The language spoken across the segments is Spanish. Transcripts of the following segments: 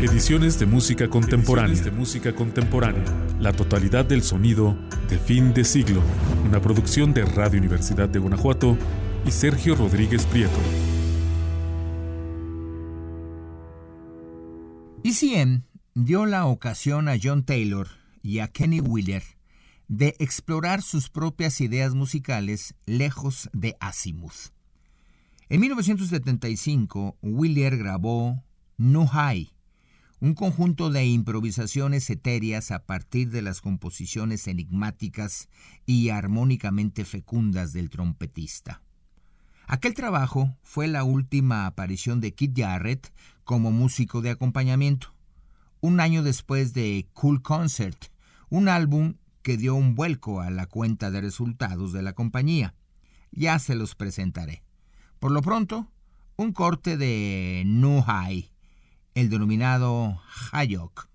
Ediciones de música contemporánea. de música contemporánea. La totalidad del sonido de fin de siglo. Una producción de Radio Universidad de Guanajuato y Sergio Rodríguez Prieto. ECM dio la ocasión a John Taylor y a Kenny Wheeler de explorar sus propias ideas musicales lejos de Azimuth. En 1975, Wheeler grabó No High, un conjunto de improvisaciones etéreas a partir de las composiciones enigmáticas y armónicamente fecundas del trompetista. Aquel trabajo fue la última aparición de Kid Jarrett como músico de acompañamiento, un año después de Cool Concert, un álbum que dio un vuelco a la cuenta de resultados de la compañía. Ya se los presentaré. Por lo pronto, un corte de Nu High, el denominado Hayok.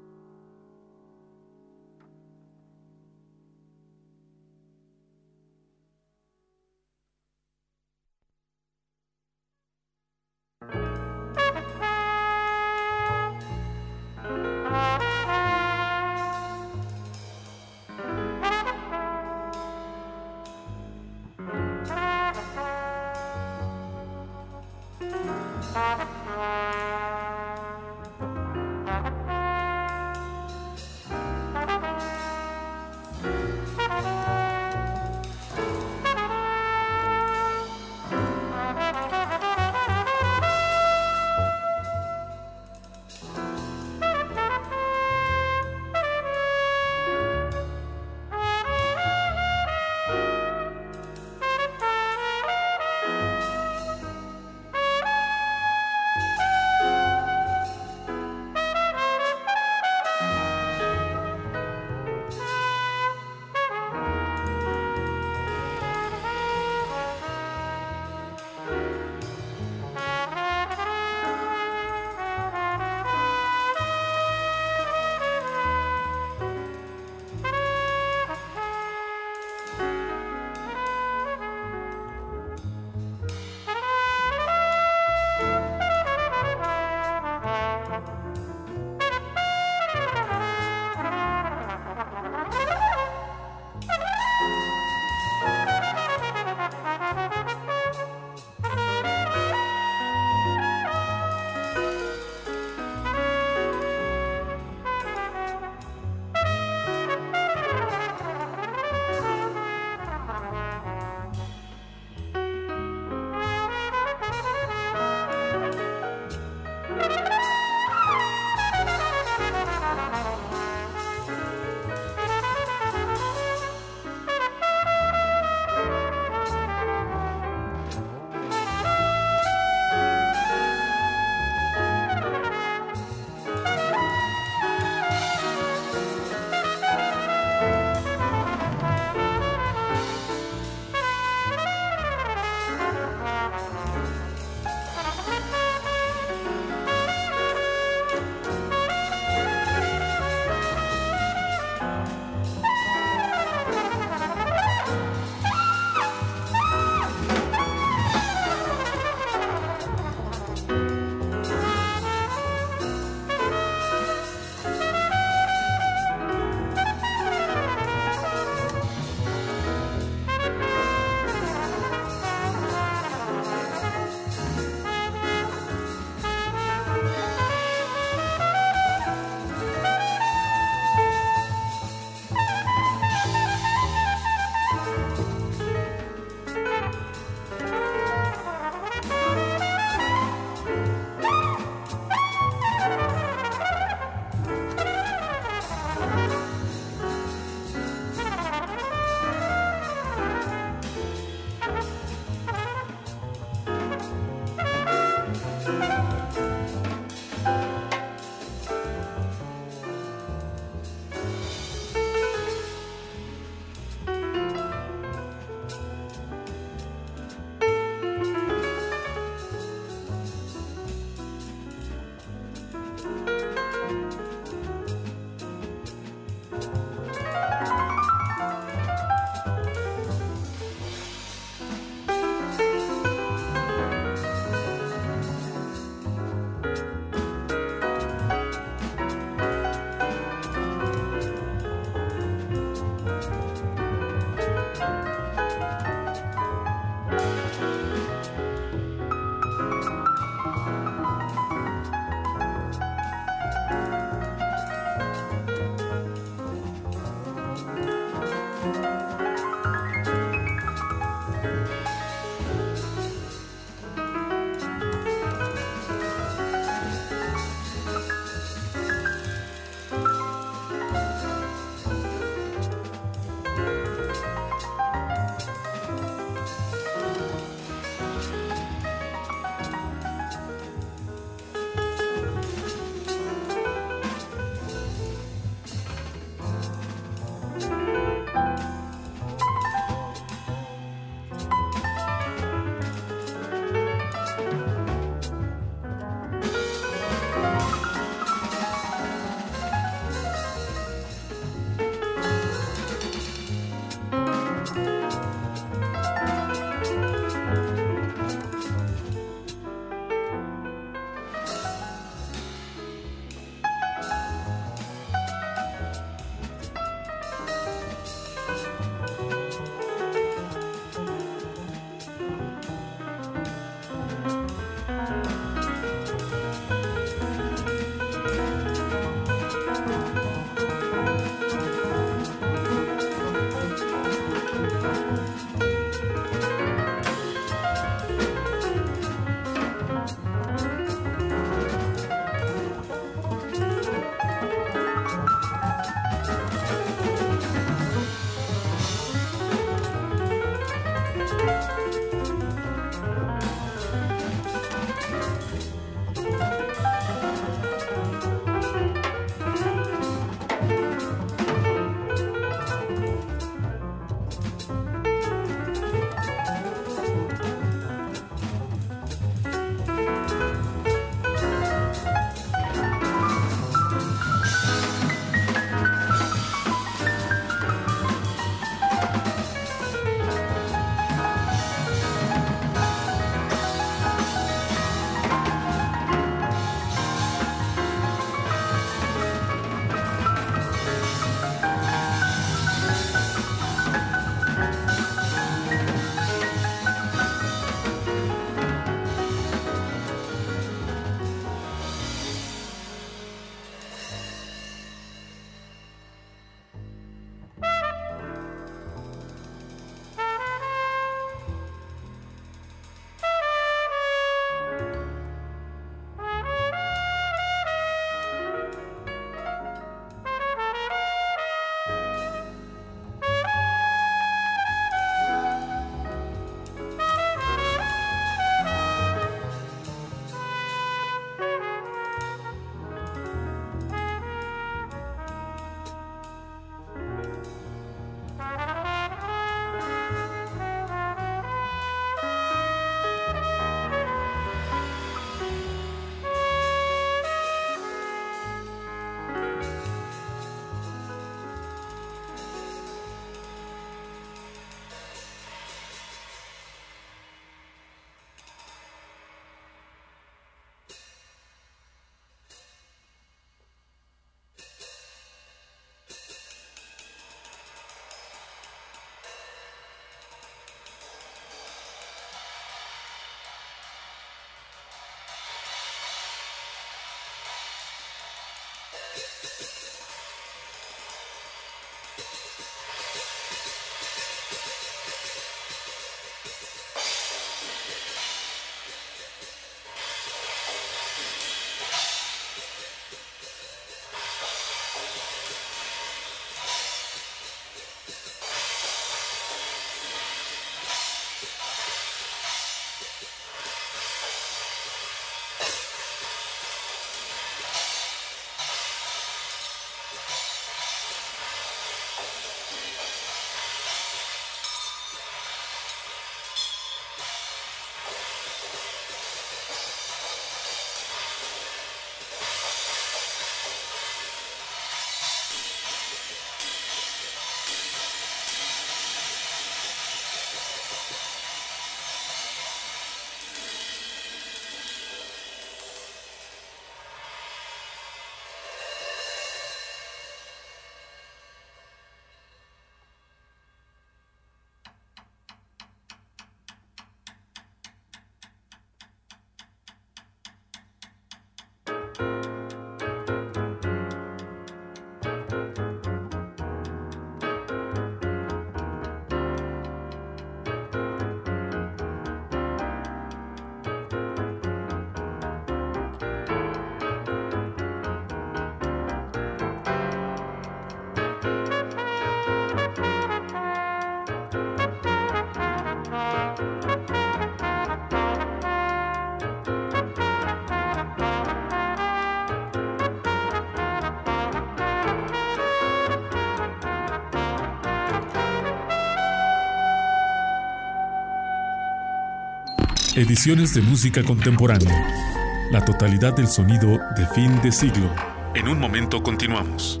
Ediciones de música contemporánea. La totalidad del sonido de fin de siglo. En un momento continuamos.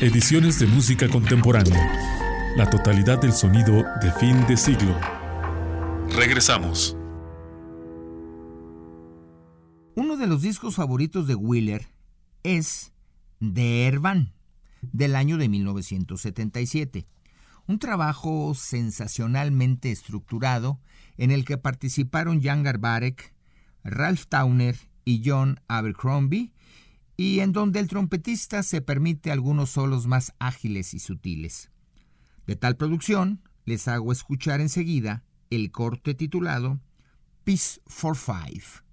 Ediciones de música contemporánea. La totalidad del sonido de fin de siglo. Regresamos. Uno de los discos favoritos de Wheeler es The Ervan, del año de 1977. Un trabajo sensacionalmente estructurado en el que participaron Jan Garbarek, Ralph Towner y John Abercrombie, y en donde el trompetista se permite algunos solos más ágiles y sutiles. De tal producción, les hago escuchar enseguida el corte titulado Peace for Five.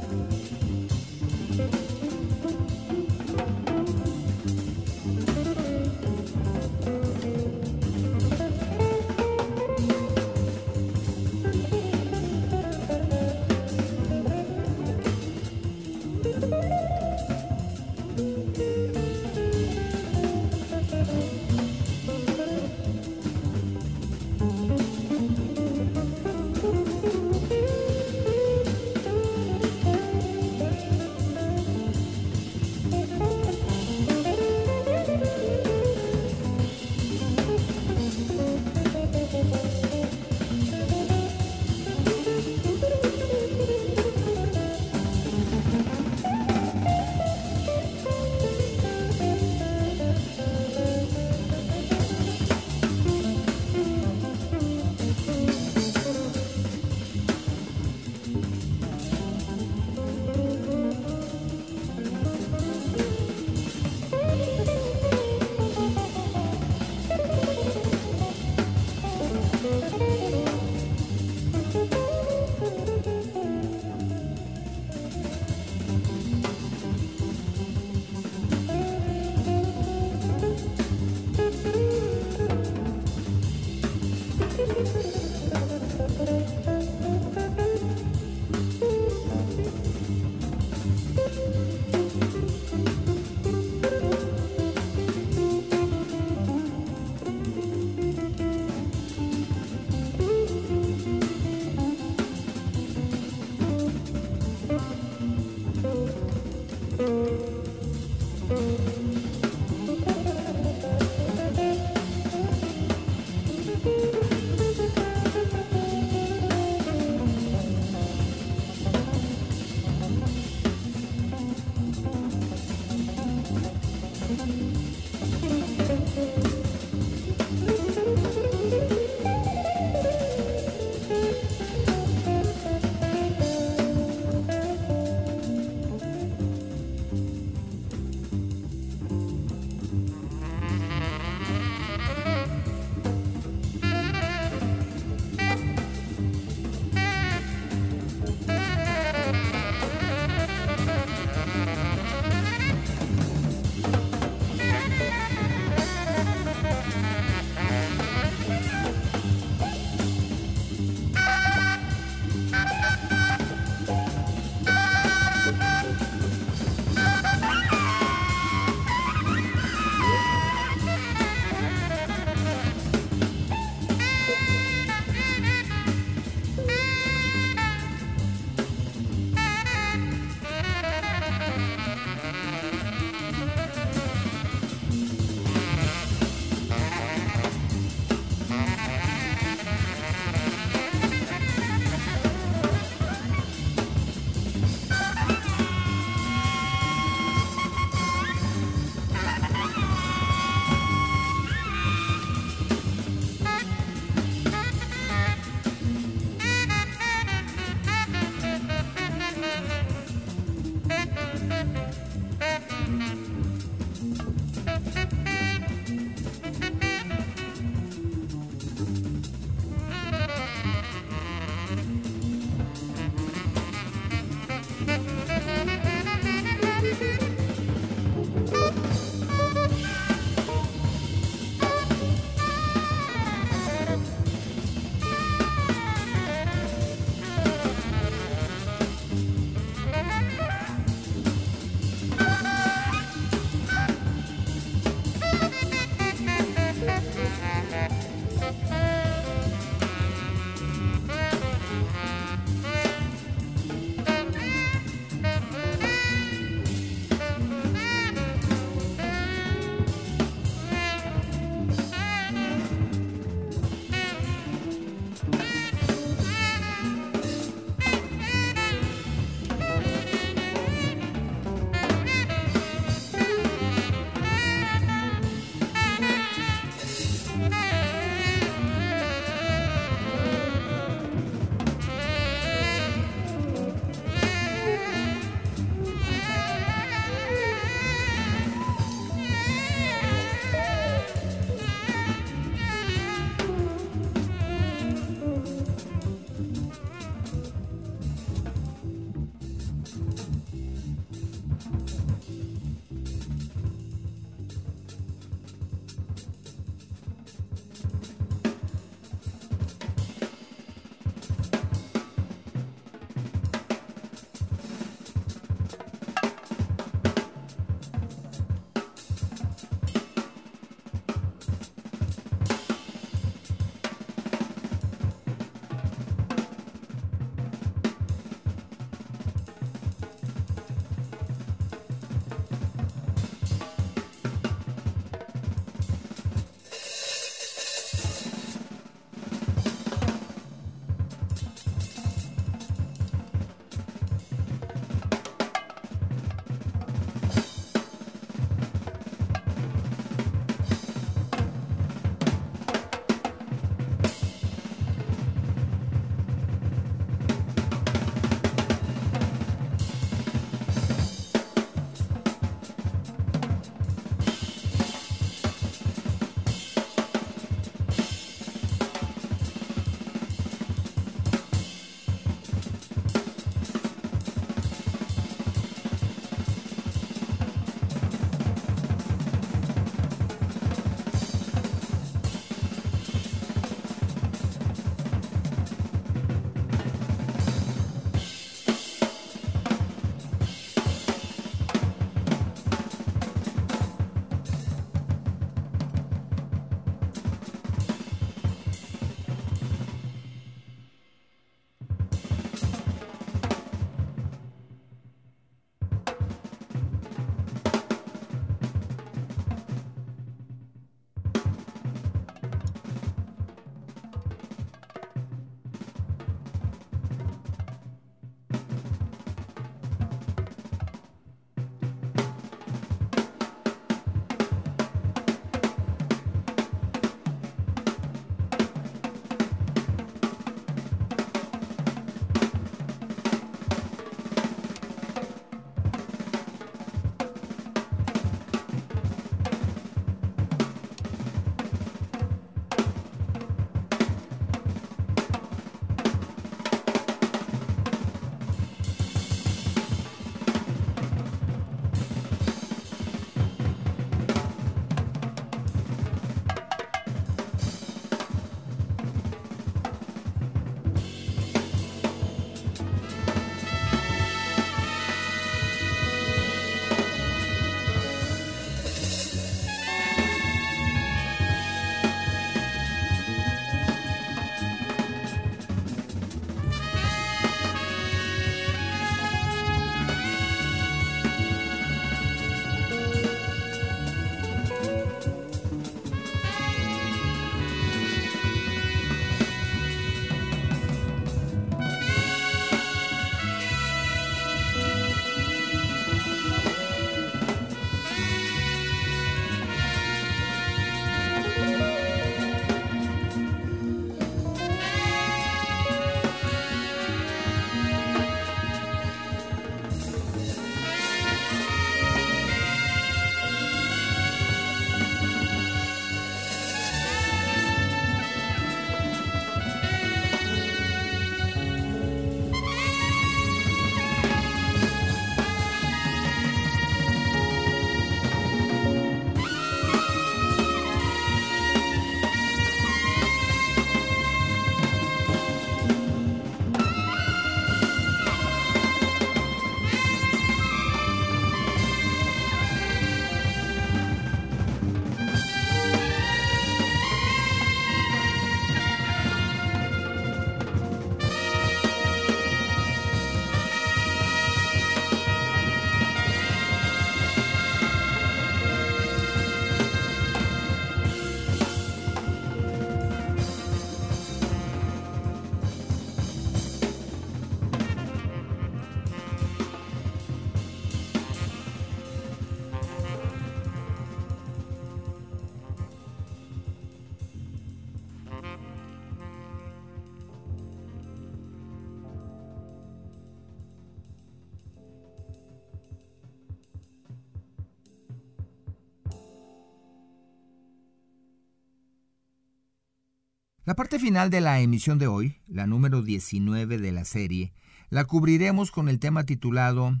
La parte final de la emisión de hoy, la número 19 de la serie, la cubriremos con el tema titulado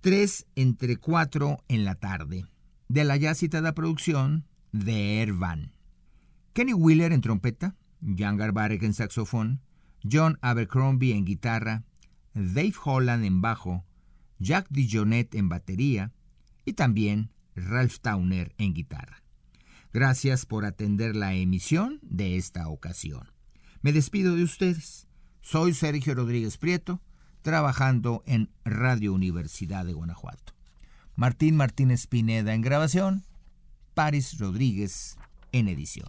3 entre 4 en la tarde, de la ya citada producción de Ervan. Kenny Wheeler en trompeta, Jan Garbarek en saxofón, John Abercrombie en guitarra, Dave Holland en bajo, Jack DiJonet en batería y también Ralph Towner en guitarra. Gracias por atender la emisión de esta ocasión. Me despido de ustedes. Soy Sergio Rodríguez Prieto, trabajando en Radio Universidad de Guanajuato. Martín Martínez Pineda en grabación, Paris Rodríguez en edición.